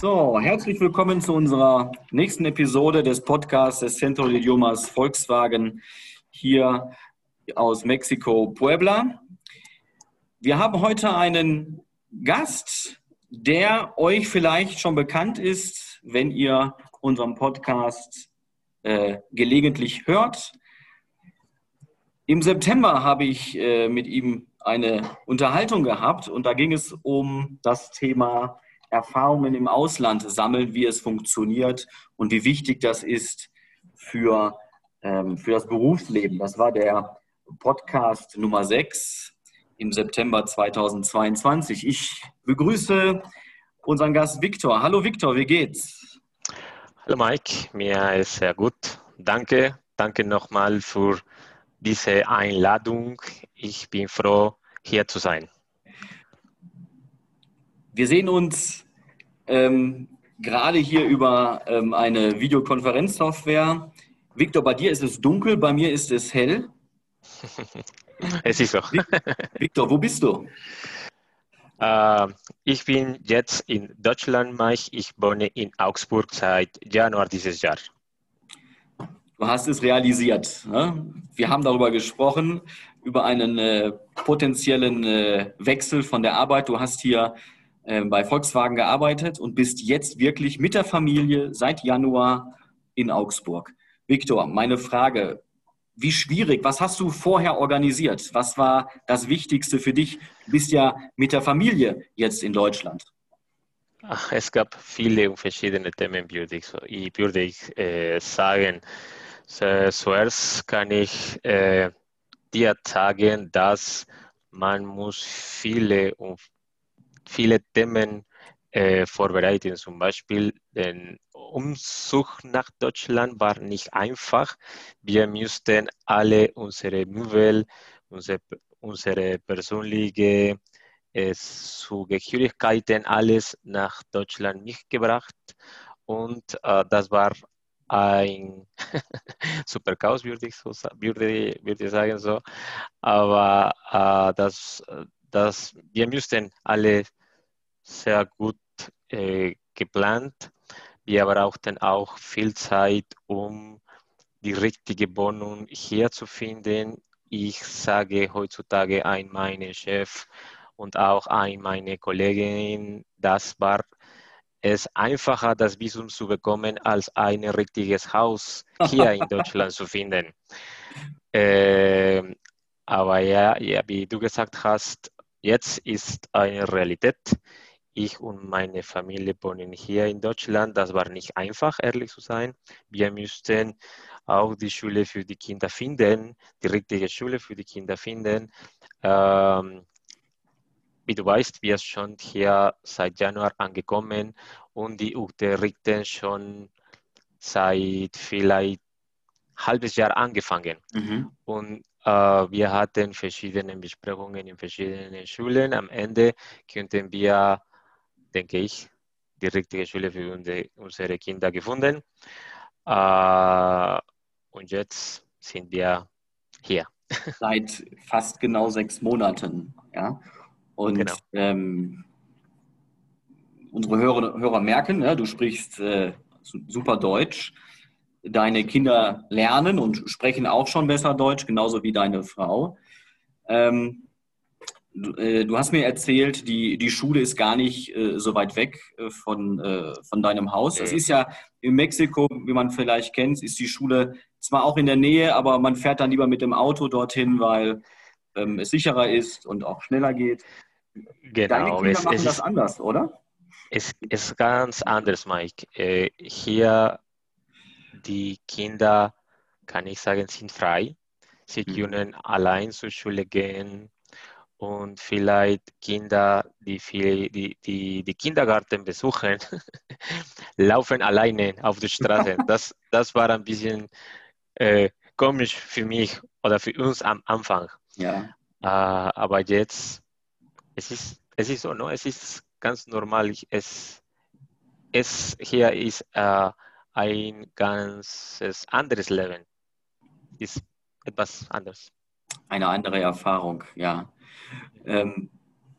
So, herzlich willkommen zu unserer nächsten Episode des Podcasts des Centro de Idiomas Volkswagen hier aus Mexiko, Puebla. Wir haben heute einen Gast, der euch vielleicht schon bekannt ist, wenn ihr unseren Podcast äh, gelegentlich hört. Im September habe ich äh, mit ihm eine Unterhaltung gehabt und da ging es um das Thema Erfahrungen im Ausland sammeln, wie es funktioniert und wie wichtig das ist für, ähm, für das Berufsleben. Das war der Podcast Nummer 6 im September 2022. Ich begrüße unseren Gast Viktor. Hallo Viktor, wie geht's? Hallo Mike, mir ist sehr gut. Danke, danke nochmal für diese Einladung. Ich bin froh, hier zu sein. Wir sehen uns ähm, gerade hier über ähm, eine Videokonferenzsoftware. Victor, bei dir ist es dunkel, bei mir ist es hell. es ist so. Victor, wo bist du? Uh, ich bin jetzt in Deutschland, Mike. Ich wohne in Augsburg seit Januar dieses Jahr. Du hast es realisiert. Ne? Wir haben darüber gesprochen, über einen äh, potenziellen äh, Wechsel von der Arbeit. Du hast hier äh, bei Volkswagen gearbeitet und bist jetzt wirklich mit der Familie seit Januar in Augsburg. Viktor, meine Frage, wie schwierig, was hast du vorher organisiert? Was war das Wichtigste für dich? Du bist ja mit der Familie jetzt in Deutschland. Ach, es gab viele verschiedene Themen, würde ich, würde ich äh, sagen. Zuerst kann ich äh, dir sagen, dass man muss viele und viele Themen äh, vorbereiten. Zum Beispiel den Umzug nach Deutschland war nicht einfach. Wir mussten alle unsere Möbel, unsere, unsere persönliche äh, Zugehörigkeiten, alles nach Deutschland mitgebracht. Und äh, das war ein super Chaos, würde ich, so, würde, würde ich sagen. So. Aber äh, das, das, wir müssten alle sehr gut äh, geplant. Wir brauchten auch viel Zeit, um die richtige Wohnung hier zu finden. Ich sage heutzutage ein meinen Chef und auch ein meine Kollegin, das war es einfacher, das Visum zu bekommen, als ein richtiges Haus hier in Deutschland zu finden. Äh, aber ja, ja, wie du gesagt hast, jetzt ist eine Realität. Ich und meine Familie wohnen hier in Deutschland. Das war nicht einfach, ehrlich zu sein. Wir müssten auch die Schule für die Kinder finden, die richtige Schule für die Kinder finden. Ähm, wie du weißt, wir sind schon hier seit Januar angekommen und die unterrichten schon seit vielleicht halbes Jahr angefangen. Mhm. Und äh, wir hatten verschiedene Besprechungen in verschiedenen Schulen. Am Ende könnten wir denke ich, die richtige Schule für unsere Kinder gefunden. Äh, und jetzt sind wir hier. Seit fast genau sechs Monaten. Ja? Und genau. ähm, unsere Hörer, Hörer merken, ja, du sprichst äh, super Deutsch. Deine Kinder lernen und sprechen auch schon besser Deutsch, genauso wie deine Frau. Ähm, äh, du hast mir erzählt, die, die Schule ist gar nicht äh, so weit weg äh, von, äh, von deinem Haus. Es ist ja in Mexiko, wie man vielleicht kennt, ist die Schule zwar auch in der Nähe, aber man fährt dann lieber mit dem Auto dorthin, weil ähm, es sicherer ist und auch schneller geht. Genau. Deine Kinder es, machen es das anders, oder? Es ist ganz anders, Mike. Äh, hier die Kinder, kann ich sagen, sind frei. Sie mhm. können allein zur Schule gehen und vielleicht Kinder, die, viel, die, die, die Kindergarten besuchen, laufen alleine auf der Straße. Das, das war ein bisschen äh, komisch für mich oder für uns am Anfang. Ja. Äh, aber jetzt, es ist, es ist so, no? es ist ganz normal. Es, es hier ist äh, ein ganz anderes Leben. Ist etwas anders. Eine andere Erfahrung, ja. Ähm,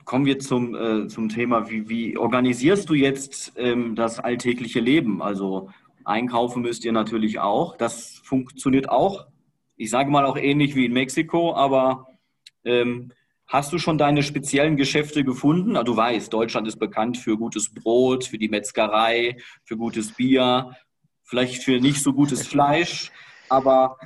kommen wir zum, äh, zum Thema, wie, wie organisierst du jetzt ähm, das alltägliche Leben? Also einkaufen müsst ihr natürlich auch. Das funktioniert auch. Ich sage mal auch ähnlich wie in Mexiko, aber ähm, hast du schon deine speziellen Geschäfte gefunden? Also, du weißt, Deutschland ist bekannt für gutes Brot, für die Metzgerei, für gutes Bier, vielleicht für nicht so gutes Fleisch, aber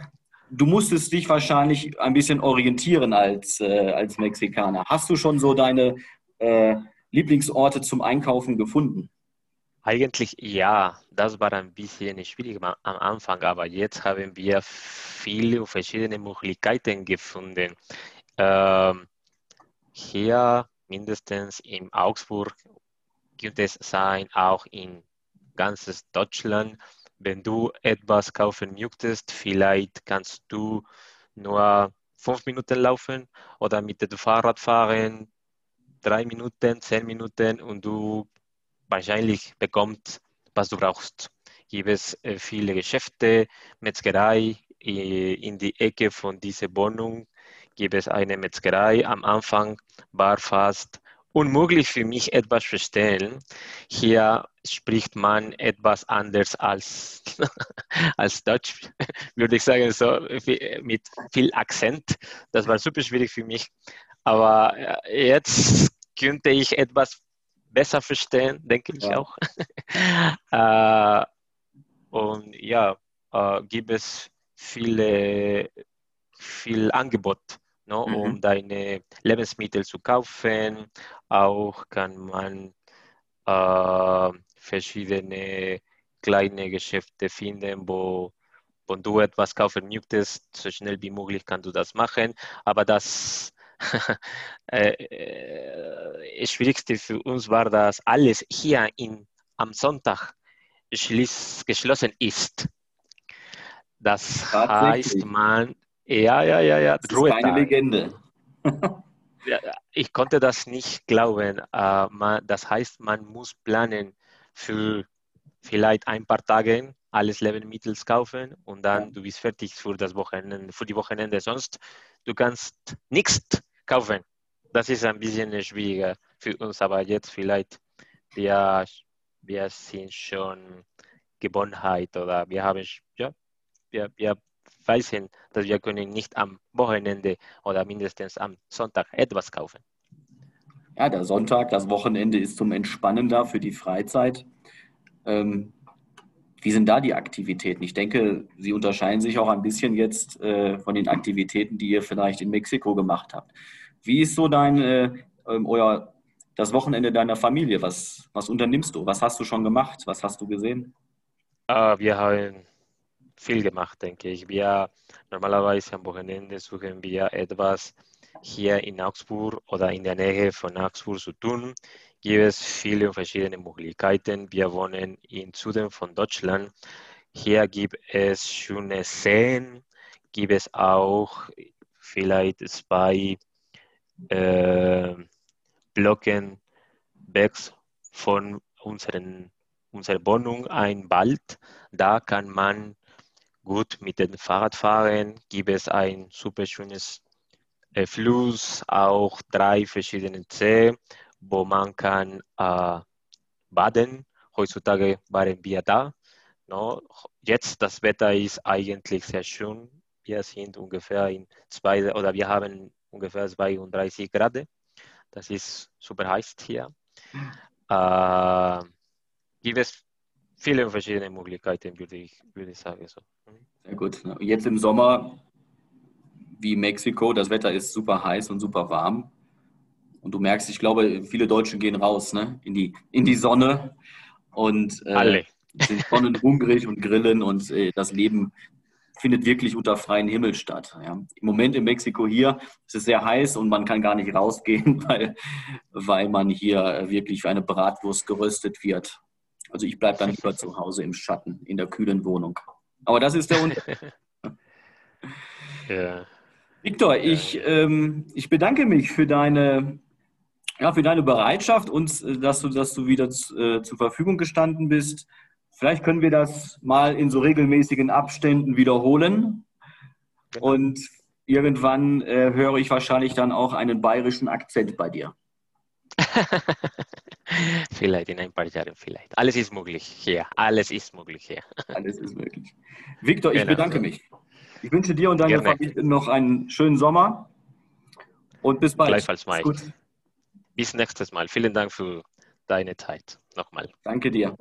du musstest dich wahrscheinlich ein bisschen orientieren als, äh, als Mexikaner. Hast du schon so deine äh, Lieblingsorte zum Einkaufen gefunden? Eigentlich ja, das war ein bisschen schwierig am Anfang, aber jetzt haben wir viele verschiedene Möglichkeiten gefunden. Ähm, hier mindestens in Augsburg gibt es sein, auch in ganzes Deutschland wenn du etwas kaufen möchtest, vielleicht kannst du nur fünf Minuten laufen oder mit dem Fahrrad fahren, drei Minuten, zehn Minuten und du wahrscheinlich bekommst, was du brauchst. Gibt es äh, viele Geschäfte, Metzgerei äh, in die Ecke von dieser Wohnung gibt es eine Metzgerei. Am Anfang war fast unmöglich für mich etwas verstehen. Hier spricht man etwas anders als, als Deutsch, würde ich sagen, so mit viel Akzent. Das war super schwierig für mich. Aber äh, jetzt könnte ich etwas besser verstehen, denke ich ja. auch. äh, und ja, äh, gibt es viele, viel Angebot no, mhm. um deine Lebensmittel zu kaufen. Auch kann man äh, verschiedene kleine Geschäfte finden, wo, wo du etwas kaufen möchtest. So schnell wie möglich kannst du das machen. Aber das äh, äh, Schwierigste für uns war, dass alles hier in, am Sonntag geschlossen ist. Das heißt, man, ja, ja, ja, ja. Das ist eine Legende. ja, ich konnte das nicht glauben. Man, das heißt, man muss planen für vielleicht ein paar Tage alles Lebensmittel kaufen und dann ja. du bist fertig für das Wochenende, für die Wochenende. Sonst du kannst nichts kaufen. Das ist ein bisschen schwieriger für uns, aber jetzt vielleicht wir, wir sind schon Gewohnheit oder wir haben ja, wir, wir wissen, dass wir können nicht am Wochenende oder mindestens am Sonntag etwas kaufen. Ja, der Sonntag, das Wochenende ist zum Entspannen da für die Freizeit. Ähm, wie sind da die Aktivitäten? Ich denke, sie unterscheiden sich auch ein bisschen jetzt äh, von den Aktivitäten, die ihr vielleicht in Mexiko gemacht habt. Wie ist so dein, äh, ähm, euer, das Wochenende deiner Familie? Was, was unternimmst du? Was hast du schon gemacht? Was hast du gesehen? Uh, wir haben viel gemacht, denke ich. Wir normalerweise am Wochenende suchen wir etwas hier in Augsburg oder in der Nähe von Augsburg zu tun. Gibt es viele verschiedene Möglichkeiten. Wir wohnen im Süden von Deutschland. Hier gibt es schöne Seen, gibt es auch vielleicht zwei äh, Blocken weg von unseren, unserer Wohnung ein Wald. Da kann man gut mit dem Fahrradfahren. Gibt es ein super schönes äh, Fluss, auch drei verschiedene See, wo man kann äh, baden. Heutzutage waren wir da. No? Jetzt das Wetter ist eigentlich sehr schön. Wir sind ungefähr in zwei oder wir haben ungefähr 32 Grad. Das ist super heiß hier. Mhm. Äh, gibt es viele verschiedene Möglichkeiten, würde ich, würde ich sagen. So. Sehr gut. Jetzt im Sommer, wie Mexiko, das Wetter ist super heiß und super warm. Und du merkst, ich glaube, viele Deutsche gehen raus ne? in, die, in die Sonne und äh, Alle. sind sonnenhungrig und grillen und äh, das Leben findet wirklich unter freiem Himmel statt. Ja. Im Moment in Mexiko hier ist es sehr heiß und man kann gar nicht rausgehen, weil, weil man hier wirklich für eine Bratwurst geröstet wird. Also ich bleibe dann lieber zu Hause im Schatten, in der kühlen Wohnung. Aber das ist der Unterschied. ja. Viktor, ich, ähm, ich bedanke mich für deine, ja, für deine Bereitschaft und äh, dass du, dass du wieder äh, zur Verfügung gestanden bist. Vielleicht können wir das mal in so regelmäßigen Abständen wiederholen. Genau. Und irgendwann äh, höre ich wahrscheinlich dann auch einen bayerischen Akzent bei dir. vielleicht in ein paar Jahren, vielleicht. Alles ist möglich hier. Alles ist möglich hier. Alles ist möglich. Victor, ich genau. bedanke mich. Ich wünsche dir und deiner Familie noch einen schönen Sommer und bis bald. Gleichfalls, Mike. Bis nächstes Mal. Vielen Dank für deine Zeit. Nochmal. Danke dir.